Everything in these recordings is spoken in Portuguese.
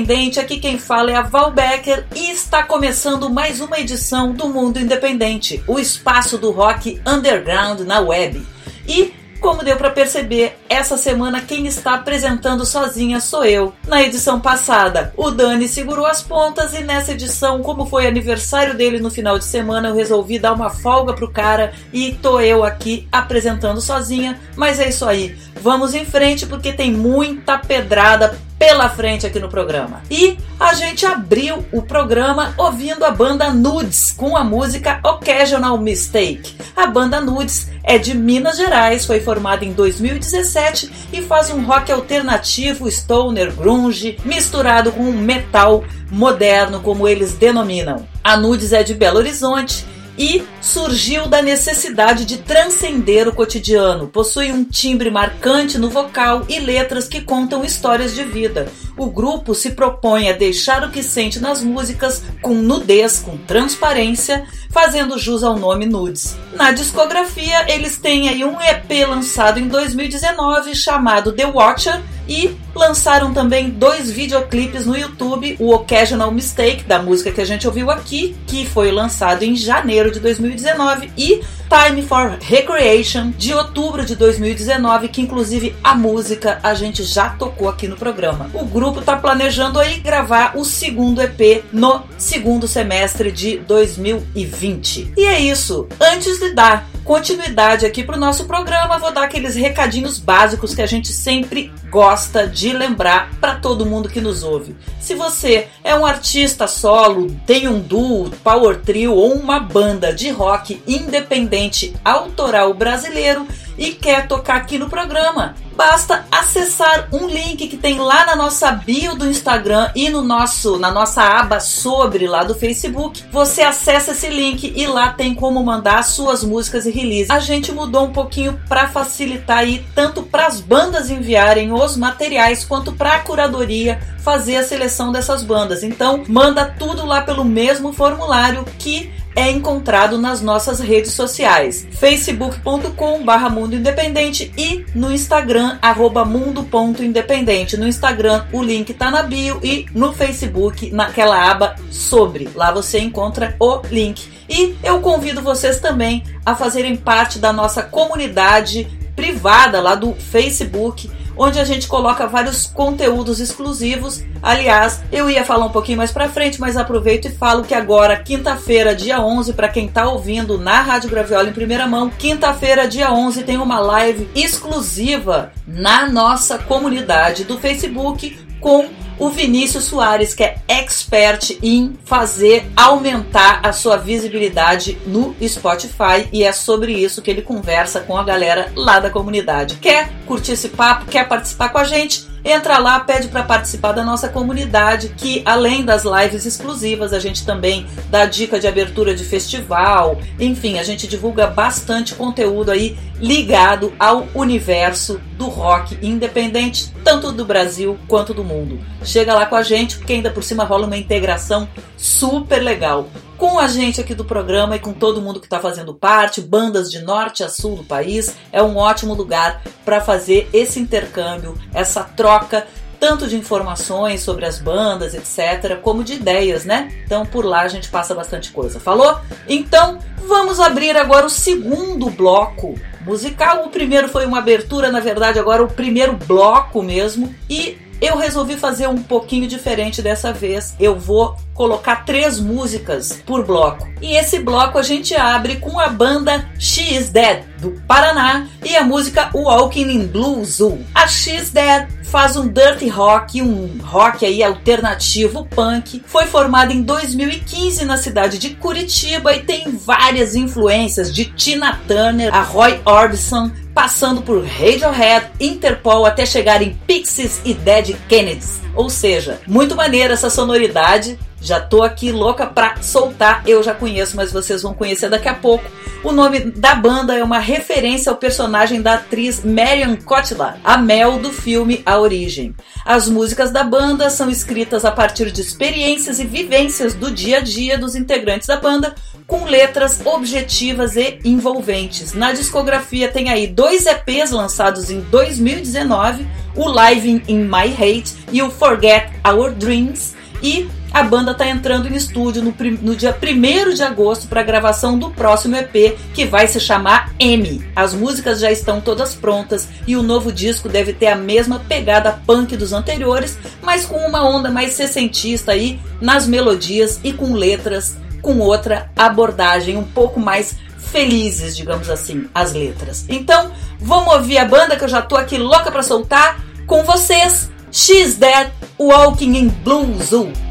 Independente, aqui quem fala é a Val Becker e está começando mais uma edição do Mundo Independente, o espaço do rock underground na web. E como deu para perceber, essa semana quem está apresentando sozinha sou eu. Na edição passada, o Dani segurou as pontas e nessa edição, como foi aniversário dele no final de semana, eu resolvi dar uma folga pro cara e tô eu aqui apresentando sozinha. Mas é isso aí. Vamos em frente porque tem muita pedrada pela frente aqui no programa. E a gente abriu o programa ouvindo a banda Nudes com a música Occasional Mistake. A banda Nudes é de Minas Gerais, foi formada em 2017 e faz um rock alternativo, stoner, grunge, misturado com um metal moderno, como eles denominam. A Nudes é de Belo Horizonte e surgiu da necessidade de transcender o cotidiano. Possui um timbre marcante no vocal e letras que contam histórias de vida. O grupo se propõe a deixar o que sente nas músicas com nudez, com transparência, fazendo jus ao nome Nudes. Na discografia, eles têm aí um EP lançado em 2019 chamado The Watcher e lançaram também dois videoclipes no YouTube, o Occasional Mistake, da música que a gente ouviu aqui, que foi lançado em janeiro de 2019, e Time for Recreation, de outubro de 2019, que inclusive a música a gente já tocou aqui no programa. O grupo está planejando aí gravar o segundo EP no segundo semestre de 2020. E é isso. Antes de dar continuidade aqui para o nosso programa, vou dar aqueles recadinhos básicos que a gente sempre gosta de lembrar para todo mundo que nos ouve. Se você é um artista solo, tem um duo, power trio ou uma banda de rock independente autoral brasileiro e quer tocar aqui no programa, basta acessar um link que tem lá na nossa bio do Instagram e no nosso na nossa aba sobre lá do Facebook. Você acessa esse link e lá tem como mandar suas músicas e releases. A gente mudou um pouquinho para facilitar aí tanto para as bandas enviarem os materiais quanto para a curadoria fazer a seleção dessas bandas. Então, manda tudo lá pelo mesmo formulário que é encontrado nas nossas redes sociais, facebook.com barra Mundo Independente e no Instagram, arroba mundo.independente. No Instagram o link está na bio e no Facebook, naquela aba sobre. Lá você encontra o link. E eu convido vocês também a fazerem parte da nossa comunidade privada lá do Facebook onde a gente coloca vários conteúdos exclusivos. Aliás, eu ia falar um pouquinho mais para frente, mas aproveito e falo que agora, quinta-feira, dia 11, para quem tá ouvindo na Rádio Graviola em primeira mão, quinta-feira, dia 11, tem uma live exclusiva na nossa comunidade do Facebook com o Vinícius Soares, que é expert em fazer aumentar a sua visibilidade no Spotify e é sobre isso que ele conversa com a galera lá da comunidade. Quer curtir esse papo? Quer participar com a gente? Entra lá, pede para participar da nossa comunidade, que além das lives exclusivas, a gente também dá dica de abertura de festival, enfim, a gente divulga bastante conteúdo aí ligado ao universo do rock independente, tanto do Brasil quanto do mundo. Chega lá com a gente, porque ainda por cima rola uma integração super legal com a gente aqui do programa e com todo mundo que está fazendo parte, bandas de norte a sul do país. É um ótimo lugar para fazer esse intercâmbio, essa troca tanto de informações sobre as bandas, etc., como de ideias, né? Então por lá a gente passa bastante coisa. Falou? Então vamos abrir agora o segundo bloco musical. O primeiro foi uma abertura, na verdade, agora o primeiro bloco mesmo. E eu resolvi fazer um pouquinho diferente dessa vez. Eu vou colocar três músicas por bloco. E esse bloco a gente abre com a banda She Is Dead, do Paraná, e a música Walking in Blue Zoo. A She Is Dead faz um dirty rock, um rock aí alternativo punk. Foi formada em 2015 na cidade de Curitiba e tem várias influências de Tina Turner, a Roy Orbison, passando por Radiohead, Interpol até chegar em Pixies e Dead Kennedys. Ou seja, muito maneira essa sonoridade. Já tô aqui louca pra soltar. Eu já conheço, mas vocês vão conhecer daqui a pouco. O nome da banda é uma referência ao personagem da atriz Marion Cotillard, a Mel do filme A Origem. As músicas da banda são escritas a partir de experiências e vivências do dia a dia dos integrantes da banda, com letras objetivas e envolventes. Na discografia tem aí dois EPs lançados em 2019, o Live in My Hate e o Forget Our Dreams, e a banda está entrando em estúdio no, no dia 1 de agosto para a gravação do próximo EP, que vai se chamar M. As músicas já estão todas prontas e o novo disco deve ter a mesma pegada punk dos anteriores, mas com uma onda mais sessentista aí nas melodias e com letras com outra abordagem, um pouco mais felizes, digamos assim, as letras. Então, vamos ouvir a banda que eu já tô aqui louca para soltar com vocês. She's Dead, Walking in Blue Zoo.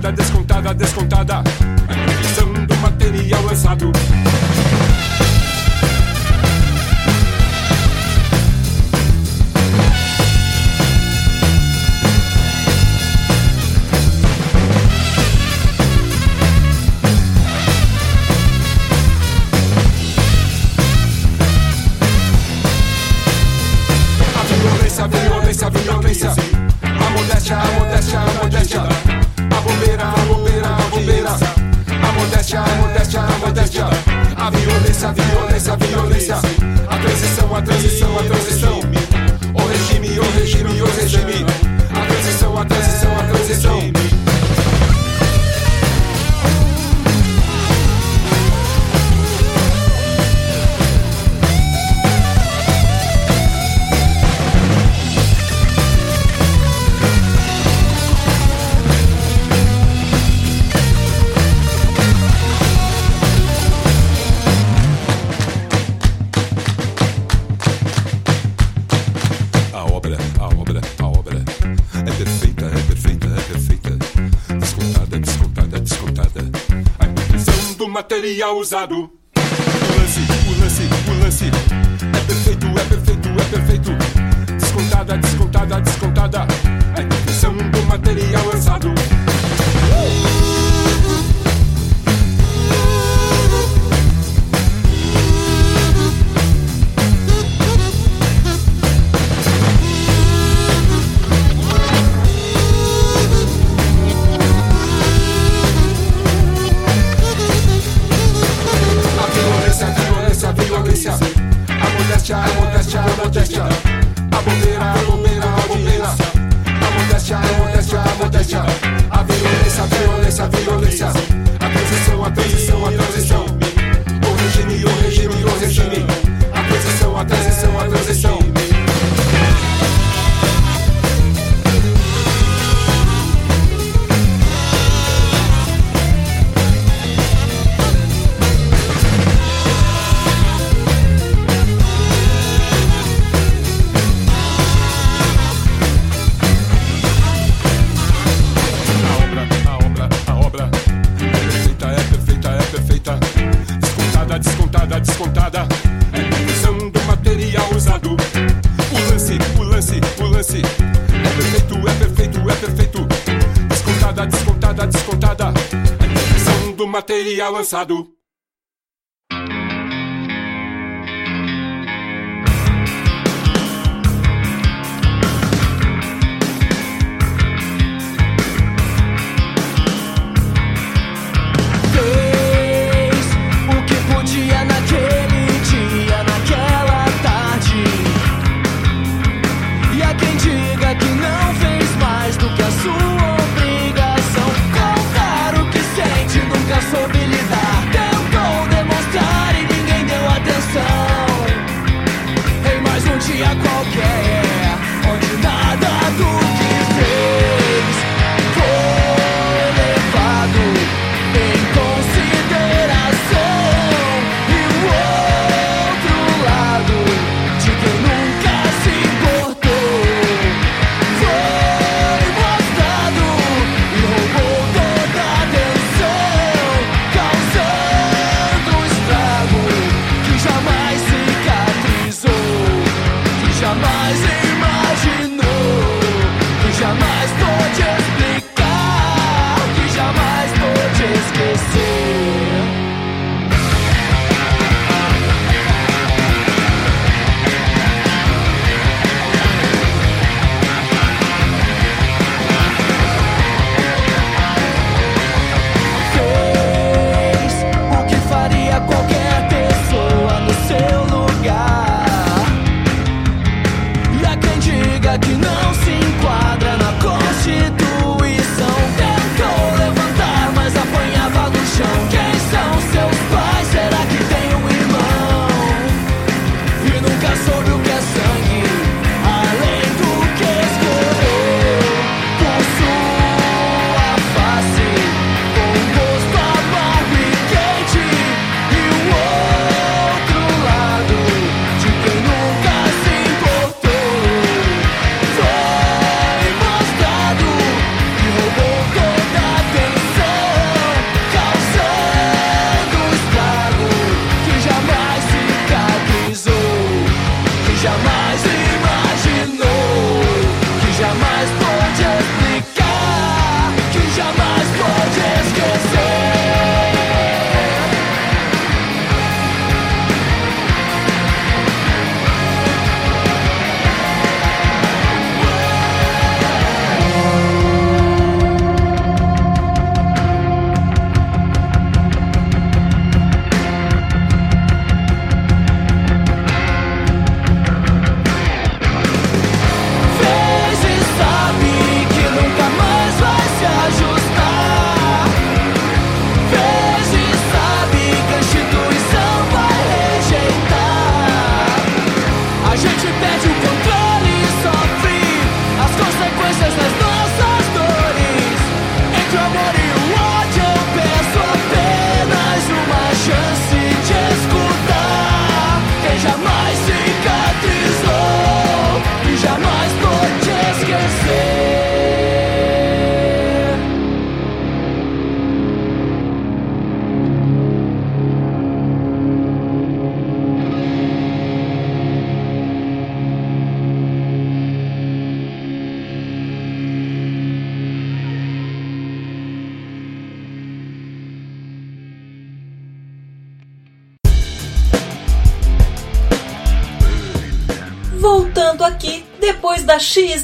descontada, descontada, descontada. Revisando material lançado. material usado. O lance, o lance, o lance. É perfeito, é perfeito, é perfeito. Descontada, descontada, descontada. A imperfeição do material usado. modéstia, a modéstia, a modéstia. A bobeira, a bobeira, a bobeira. A modéstia, a modéstia, a modéstia. A violência, a violência, a violência. material lançado. miracle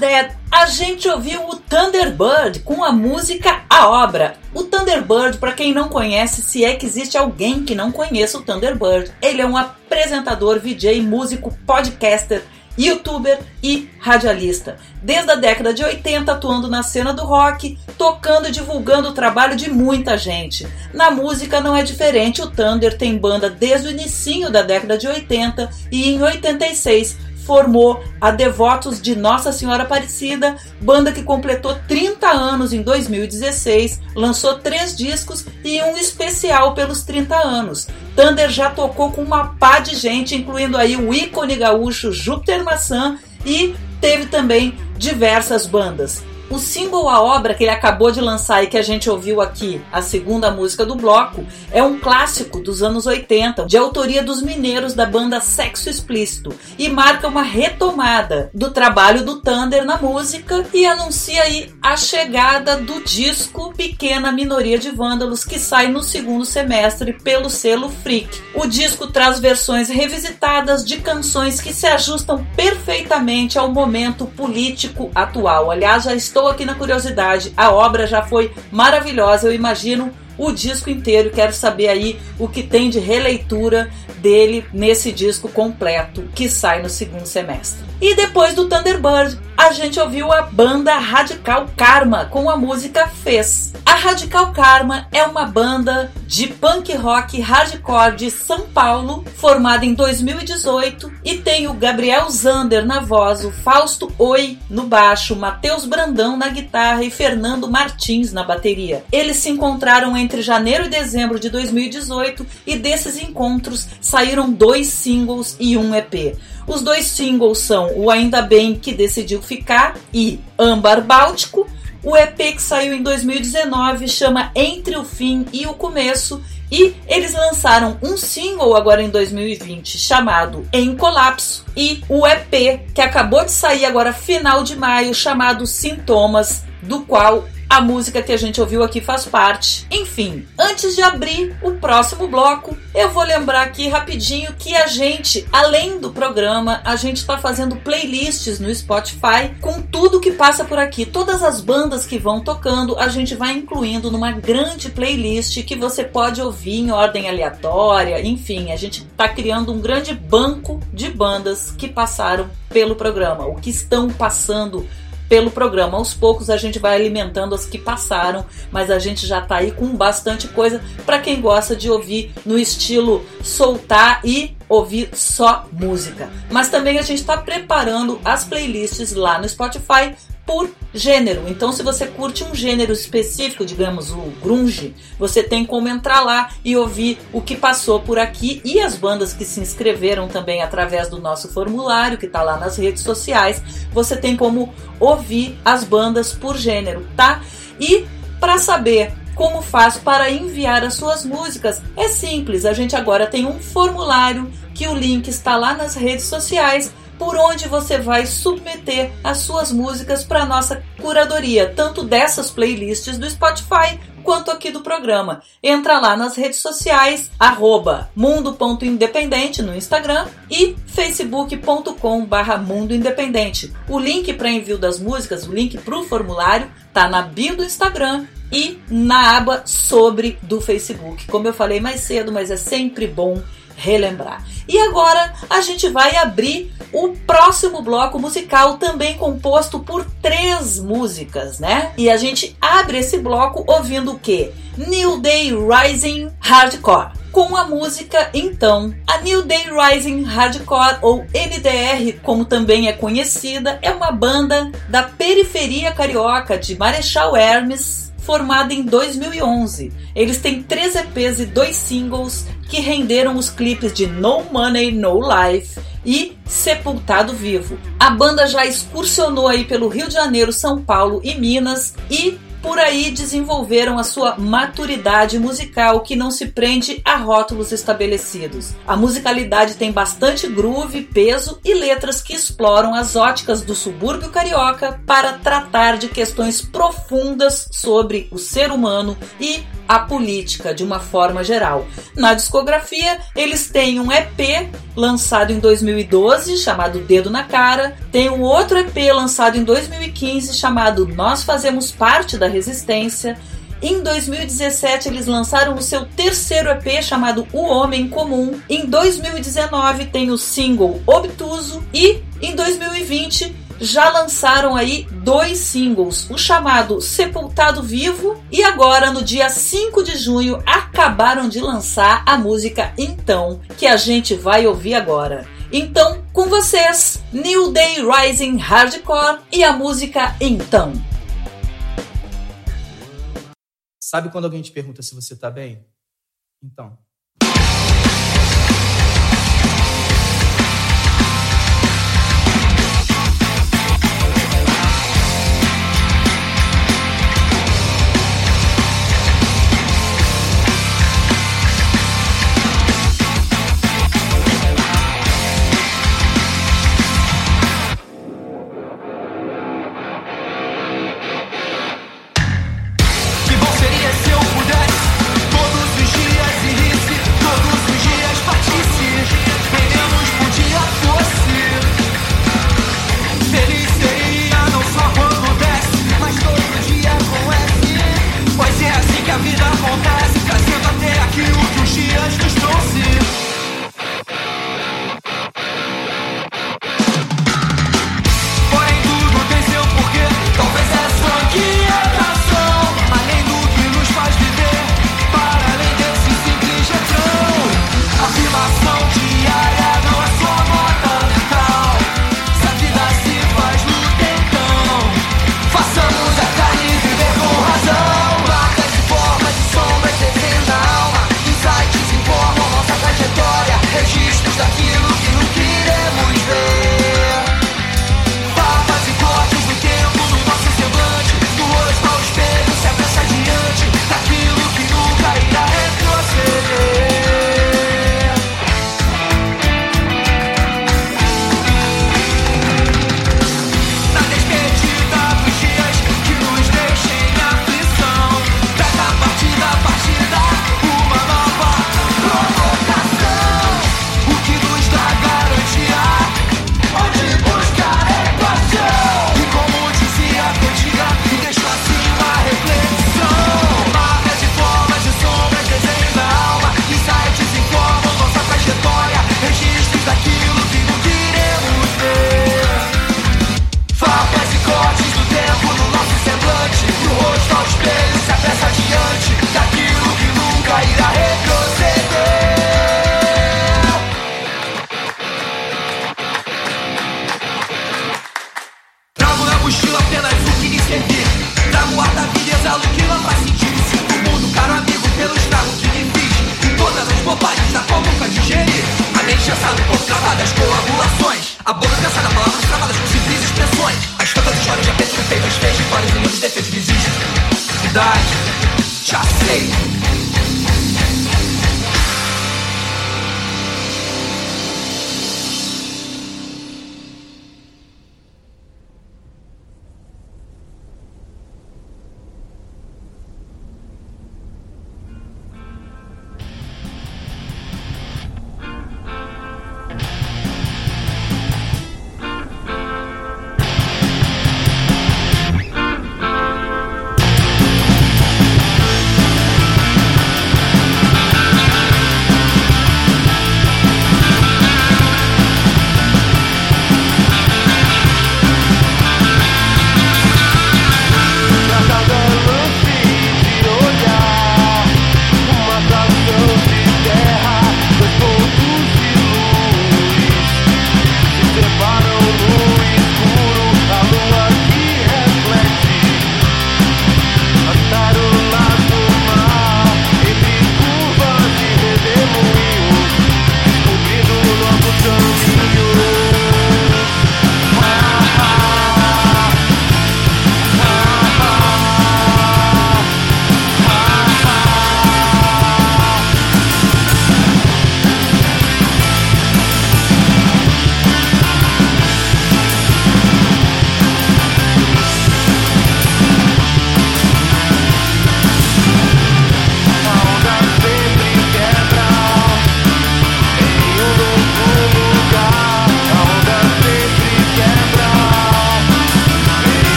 Dead, a gente ouviu o Thunderbird com a música A Obra. O Thunderbird, para quem não conhece, se é que existe alguém que não conheça o Thunderbird, ele é um apresentador, VJ, músico, podcaster youtuber e radialista. Desde a década de 80 atuando na cena do rock, tocando e divulgando o trabalho de muita gente. Na música não é diferente, o Thunder tem banda desde o início da década de 80 e em 86 formou a Devotos de Nossa Senhora Aparecida, banda que completou 30 anos em 2016, lançou três discos e um especial pelos 30 anos. Thunder já tocou com uma pá de gente, incluindo aí o ícone gaúcho Júpiter Maçã e teve também diversas bandas. O single A Obra que ele acabou de lançar e que a gente ouviu aqui, a segunda música do bloco, é um clássico dos anos 80, de autoria dos mineiros da banda Sexo Explícito, e marca uma retomada do trabalho do Thunder na música e anuncia aí a chegada do disco Pequena Minoria de Vândalos, que sai no segundo semestre pelo selo Freak. O disco traz versões revisitadas de canções que se ajustam perfeitamente ao momento político atual. Aliás, já estou estou aqui na curiosidade. A obra já foi maravilhosa, eu imagino o disco inteiro. Quero saber aí o que tem de releitura dele nesse disco completo que sai no segundo semestre. E depois do Thunderbird, a gente ouviu a banda Radical Karma com a música Fez. A Radical Karma é uma banda de punk rock hardcore de São Paulo, formada em 2018 e tem o Gabriel Zander na voz, o Fausto Oi no baixo, Matheus Brandão na guitarra e Fernando Martins na bateria. Eles se encontraram entre janeiro e dezembro de 2018 e desses encontros saíram dois singles e um EP. Os dois singles são o Ainda Bem que Decidiu Ficar e Âmbar Báltico. O EP que saiu em 2019 chama Entre o Fim e o Começo e eles lançaram um single agora em 2020 chamado Em Colapso e o EP que acabou de sair agora final de maio chamado Sintomas, do qual a música que a gente ouviu aqui faz parte. Enfim, antes de abrir o próximo bloco, eu vou lembrar aqui rapidinho que a gente, além do programa, a gente está fazendo playlists no Spotify com tudo que passa por aqui. Todas as bandas que vão tocando, a gente vai incluindo numa grande playlist que você pode ouvir em ordem aleatória. Enfim, a gente está criando um grande banco de bandas que passaram pelo programa, o que estão passando pelo programa. Aos poucos a gente vai alimentando as que passaram, mas a gente já tá aí com bastante coisa para quem gosta de ouvir no estilo soltar e ouvir só música. Mas também a gente está preparando as playlists lá no Spotify por gênero. Então, se você curte um gênero específico, digamos o grunge, você tem como entrar lá e ouvir o que passou por aqui e as bandas que se inscreveram também através do nosso formulário que está lá nas redes sociais. Você tem como ouvir as bandas por gênero, tá? E para saber como faz para enviar as suas músicas? É simples, a gente agora tem um formulário que o link está lá nas redes sociais por onde você vai submeter as suas músicas para nossa curadoria, tanto dessas playlists do Spotify quanto aqui do programa. Entra lá nas redes sociais, mundo.independente no Instagram e facebook.com barra Mundo Independente. O link para envio das músicas, o link para o formulário, tá na bio do Instagram e na aba sobre do Facebook. Como eu falei mais cedo, mas é sempre bom relembrar. E agora a gente vai abrir o próximo bloco musical, também composto por três músicas, né? E a gente abre esse bloco ouvindo o que? New Day Rising Hardcore. Com a música, então, a New Day Rising Hardcore, ou NDR, como também é conhecida, é uma banda da periferia carioca de Marechal Hermes, formada em 2011. Eles têm três EPs e dois singles que renderam os clipes de No Money, No Life e Sepultado Vivo. A banda já excursionou aí pelo Rio de Janeiro, São Paulo e Minas e por aí desenvolveram a sua maturidade musical que não se prende a rótulos estabelecidos. A musicalidade tem bastante groove, peso e letras que exploram as óticas do subúrbio carioca para tratar de questões profundas sobre o ser humano e a política de uma forma geral. Na discografia, eles têm um EP lançado em 2012 chamado Dedo na Cara, tem um outro EP lançado em 2015 chamado Nós Fazemos Parte da Resistência. Em 2017, eles lançaram o seu terceiro EP chamado O Homem Comum. Em 2019, tem o single Obtuso. E em 2020, já lançaram aí dois singles, o chamado Sepultado Vivo e agora no dia 5 de junho acabaram de lançar a música Então, que a gente vai ouvir agora. Então, com vocês, New Day Rising Hardcore e a música Então. Sabe quando alguém te pergunta se você tá bem? Então.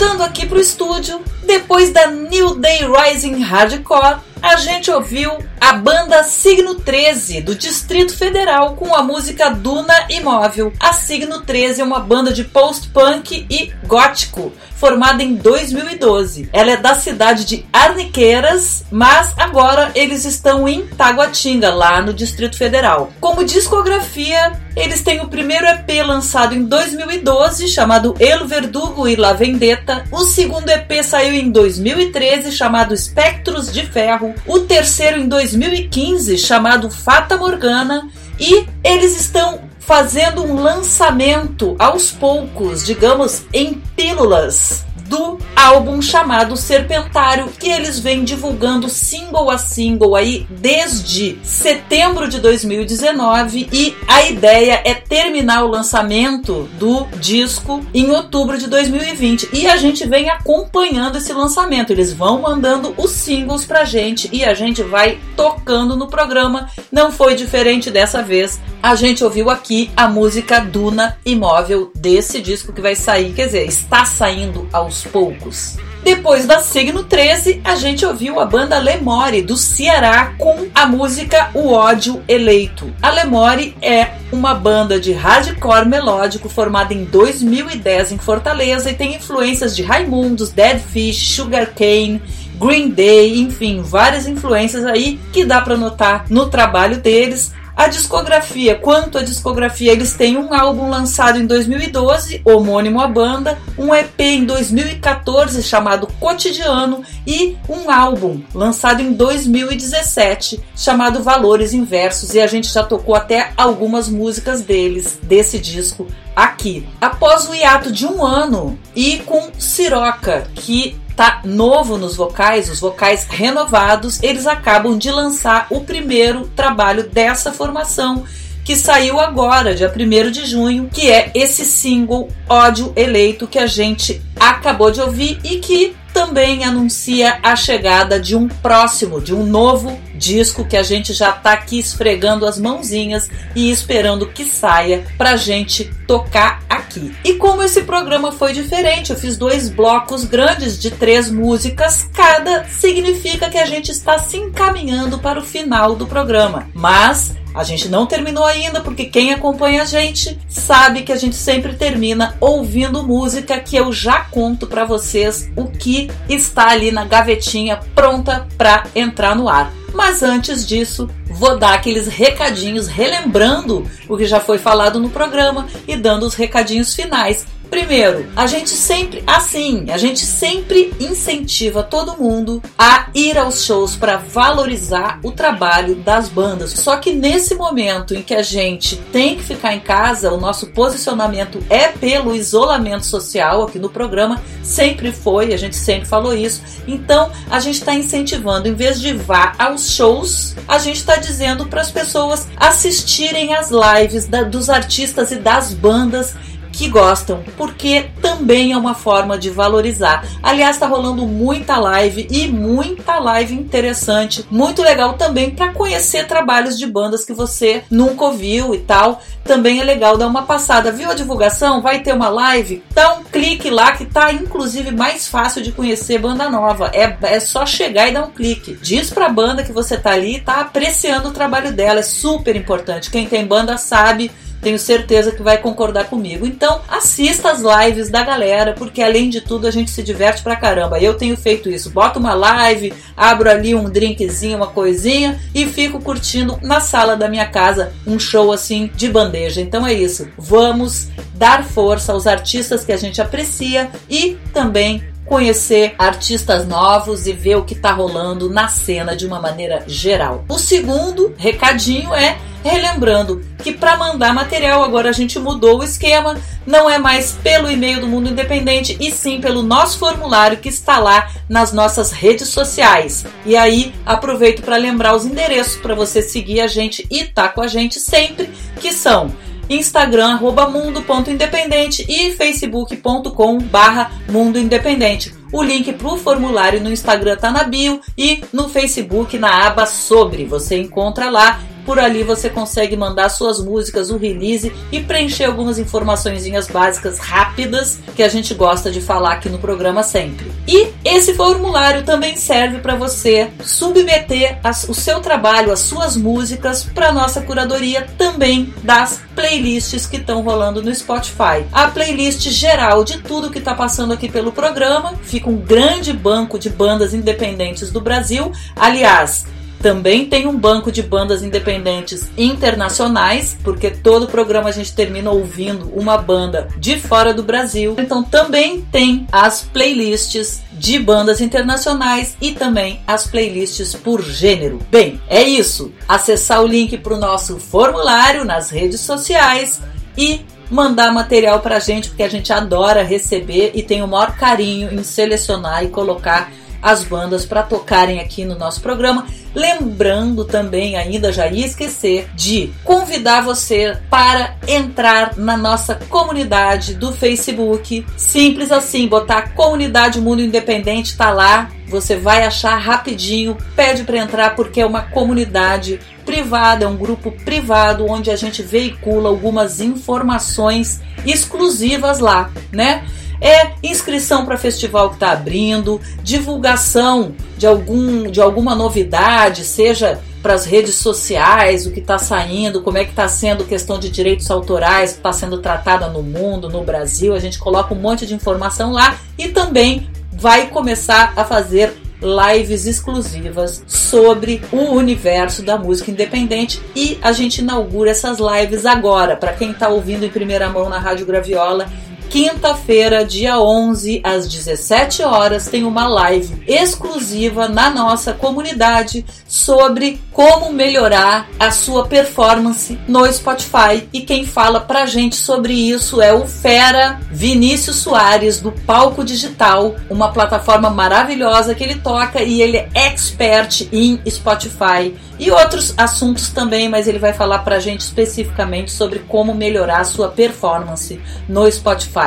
voltando aqui pro estúdio, depois da New Day Rising Hardcore, a gente ouviu a banda Signo 13 do Distrito Federal com a música Duna Imóvel. A Signo 13 é uma banda de post-punk e gótico formada em 2012. Ela é da cidade de Arniqueiras, mas agora eles estão em Taguatinga, lá no Distrito Federal. Como discografia, eles têm o primeiro EP lançado em 2012, chamado El Verdugo e La Vendetta. O segundo EP saiu em 2013, chamado Espectros de Ferro. O terceiro em 2015, chamado Fata Morgana. E eles estão fazendo um lançamento aos poucos, digamos, em pílulas do álbum chamado Serpentário, que eles vêm divulgando single a single aí desde setembro de 2019 e a ideia é terminar o lançamento do disco em outubro de 2020. E a gente vem acompanhando esse lançamento. Eles vão mandando os singles pra gente e a gente vai tocando no programa. Não foi diferente dessa vez. A gente ouviu aqui a música Duna Imóvel desse disco que vai sair, quer dizer, está saindo aos poucos. Depois da Signo 13, a gente ouviu a banda Lemore do Ceará com a música O Ódio Eleito. A Lemore é uma banda de hardcore melódico formada em 2010 em Fortaleza e tem influências de Raimundos, Dead Fish, Sugarcane, Green Day, enfim, várias influências aí que dá para notar no trabalho deles. A discografia, quanto à discografia, eles têm um álbum lançado em 2012, homônimo à banda, um EP em 2014 chamado Cotidiano e um álbum lançado em 2017 chamado Valores Inversos e a gente já tocou até algumas músicas deles desse disco aqui. Após o hiato de um ano e com Siroca, que tá novo nos vocais, os vocais renovados, eles acabam de lançar o primeiro trabalho dessa formação que saiu agora, dia 1 de junho, que é esse single Ódio Eleito que a gente acabou de ouvir e que também anuncia a chegada de um próximo, de um novo disco que a gente já tá aqui esfregando as mãozinhas e esperando que saia pra gente tocar aqui. E como esse programa foi diferente, eu fiz dois blocos grandes de três músicas cada, significa que a gente está se encaminhando para o final do programa. Mas a gente não terminou ainda, porque quem acompanha a gente sabe que a gente sempre termina ouvindo música que eu já conto para vocês o que está ali na gavetinha pronta para entrar no ar. Mas antes disso, vou dar aqueles recadinhos relembrando o que já foi falado no programa e dando os recadinhos finais Primeiro, a gente sempre, assim, a gente sempre incentiva todo mundo a ir aos shows para valorizar o trabalho das bandas. Só que nesse momento em que a gente tem que ficar em casa, o nosso posicionamento é pelo isolamento social aqui no programa, sempre foi, a gente sempre falou isso. Então, a gente está incentivando, em vez de vá aos shows, a gente está dizendo para as pessoas assistirem às lives da, dos artistas e das bandas que gostam, porque também é uma forma de valorizar. Aliás, está rolando muita live e muita live interessante, muito legal também para conhecer trabalhos de bandas que você nunca ouviu e tal. Também é legal dar uma passada. Viu a divulgação? Vai ter uma live? Um clique lá que tá inclusive mais fácil de conhecer banda nova. É, é só chegar e dar um clique. Diz pra banda que você tá ali, tá apreciando o trabalho dela. É super importante. Quem tem banda sabe tenho certeza que vai concordar comigo. Então, assista as lives da galera, porque além de tudo a gente se diverte pra caramba. Eu tenho feito isso. Boto uma live, abro ali um drinkzinho, uma coisinha e fico curtindo na sala da minha casa um show assim de bandeja. Então é isso. Vamos dar força aos artistas que a gente aprecia e também conhecer artistas novos e ver o que está rolando na cena de uma maneira geral. O segundo recadinho é relembrando que para mandar material agora a gente mudou o esquema, não é mais pelo e-mail do Mundo Independente e sim pelo nosso formulário que está lá nas nossas redes sociais. E aí aproveito para lembrar os endereços para você seguir a gente e estar tá com a gente sempre, que são Instagram, arroba mundo.independente e facebook.com barra mundo independente. O link para o formulário no Instagram tá na bio e no Facebook na aba sobre. Você encontra lá Por ali você consegue mandar suas músicas, o release e preencher algumas informaçõezinhas básicas rápidas que a gente gosta de falar aqui no programa sempre. E esse formulário também serve para você submeter as, o seu trabalho, as suas músicas para nossa curadoria também das playlists que estão rolando no Spotify. A playlist geral de tudo que está passando aqui pelo programa, fica um grande banco de bandas independentes do Brasil. Aliás, também tem um banco de bandas independentes internacionais, porque todo programa a gente termina ouvindo uma banda de fora do Brasil. Então também tem as playlists de bandas internacionais e também as playlists por gênero. Bem, é isso. Acessar o link para o nosso formulário nas redes sociais e mandar material pra gente, porque a gente adora receber e tem o maior carinho em selecionar e colocar as bandas para tocarem aqui no nosso programa. Lembrando também, ainda já ia esquecer, de convidar você para entrar na nossa comunidade do Facebook. Simples assim, botar Comunidade Mundo Independente, tá lá. Você vai achar rapidinho, pede para entrar porque é uma comunidade privada, é um grupo privado onde a gente veicula algumas informações exclusivas lá, né? É inscrição para festival que está abrindo, divulgação de, algum, de alguma novidade, seja para as redes sociais, o que está saindo, como é que está sendo questão de direitos autorais está sendo tratada no mundo, no Brasil. A gente coloca um monte de informação lá e também vai começar a fazer lives exclusivas sobre o universo da música independente e a gente inaugura essas lives agora. Para quem está ouvindo em primeira mão na Rádio Graviola, quinta-feira, dia 11, às 17 horas, tem uma live exclusiva na nossa comunidade sobre como melhorar a sua performance no Spotify. E quem fala pra gente sobre isso é o Fera Vinícius Soares do Palco Digital, uma plataforma maravilhosa que ele toca e ele é expert em Spotify e outros assuntos também, mas ele vai falar pra gente especificamente sobre como melhorar a sua performance no Spotify.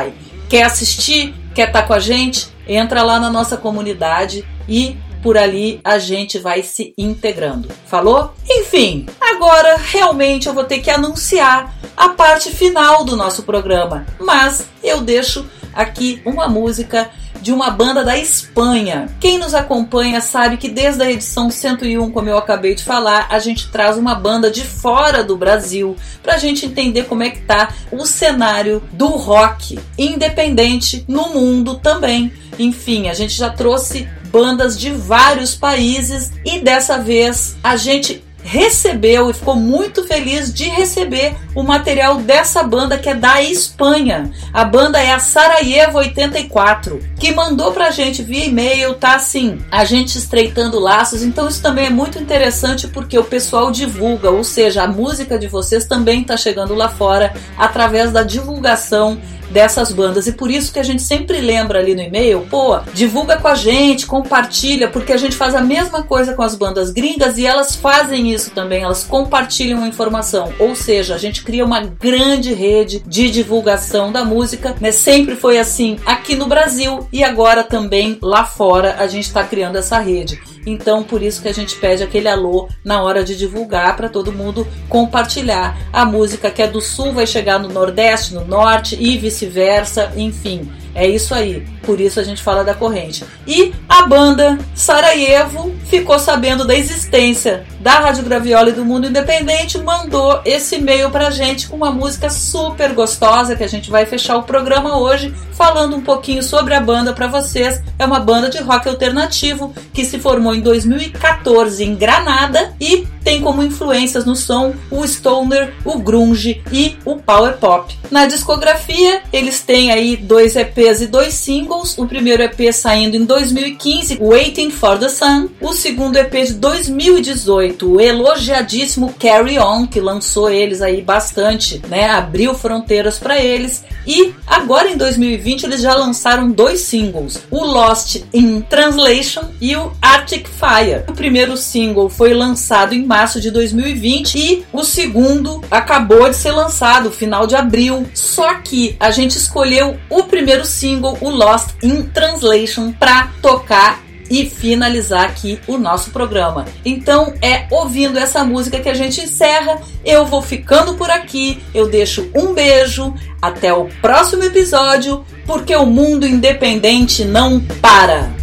Quer assistir? Quer estar tá com a gente? Entra lá na nossa comunidade e por ali a gente vai se integrando. Falou? Enfim, agora realmente eu vou ter que anunciar a parte final do nosso programa, mas eu deixo aqui uma música de uma banda da Espanha. Quem nos acompanha sabe que desde a edição 101, como eu acabei de falar, a gente traz uma banda de fora do Brasil para a gente entender como é que tá o cenário do rock independente no mundo também. Enfim, a gente já trouxe bandas de vários países e dessa vez a gente recebeu e ficou muito feliz de receber o material dessa banda que é da Espanha. A banda é a Sarajevo 84, que mandou pra gente via e-mail, tá assim, a gente estreitando laços. Então isso também é muito interessante porque o pessoal divulga, ou seja, a música de vocês também tá chegando lá fora através da divulgação dessas bandas. E por isso que a gente sempre lembra ali no e-mail, pô, divulga com a gente, compartilha, porque a gente faz a mesma coisa com as bandas gringas e elas fazem isso também, elas compartilham a informação. Ou seja, a gente cria uma grande rede de divulgação da música, né? Sempre foi assim aqui no Brasil e agora também lá fora a gente está criando essa rede. Então, por isso que a gente pede aquele alô na hora de divulgar para todo mundo compartilhar. A música que é do sul vai chegar no Nordeste, no Norte e vice-versa, enfim. É isso aí. Por isso a gente fala da corrente. E a banda Sarajevo ficou sabendo da existência da Rádio Graviola e do Mundo Independente, mandou esse e-mail pra gente com uma música super gostosa que a gente vai fechar o programa hoje falando um pouquinho sobre a banda para vocês. É uma banda de rock alternativo que se formou em 2014 em Granada e tem como influências no som o stoner, o grunge e o power pop. Na discografia, eles têm aí dois EPs e dois singles. O primeiro EP saindo em 2015, Waiting for the Sun. O segundo EP de 2018, o elogiadíssimo Carry On, que lançou eles aí bastante, né? Abriu fronteiras para eles. E agora em 2020 eles já lançaram dois singles, o Lost in Translation e o Arctic Fire. O primeiro single foi lançado em março de 2020 e o segundo acabou de ser lançado, final de abril. Só que a gente escolheu o primeiro single, o Lost in Translation, para tocar e finalizar aqui o nosso programa. Então é ouvindo essa música que a gente encerra. Eu vou ficando por aqui. Eu deixo um beijo. Até o próximo episódio, porque o mundo independente não para.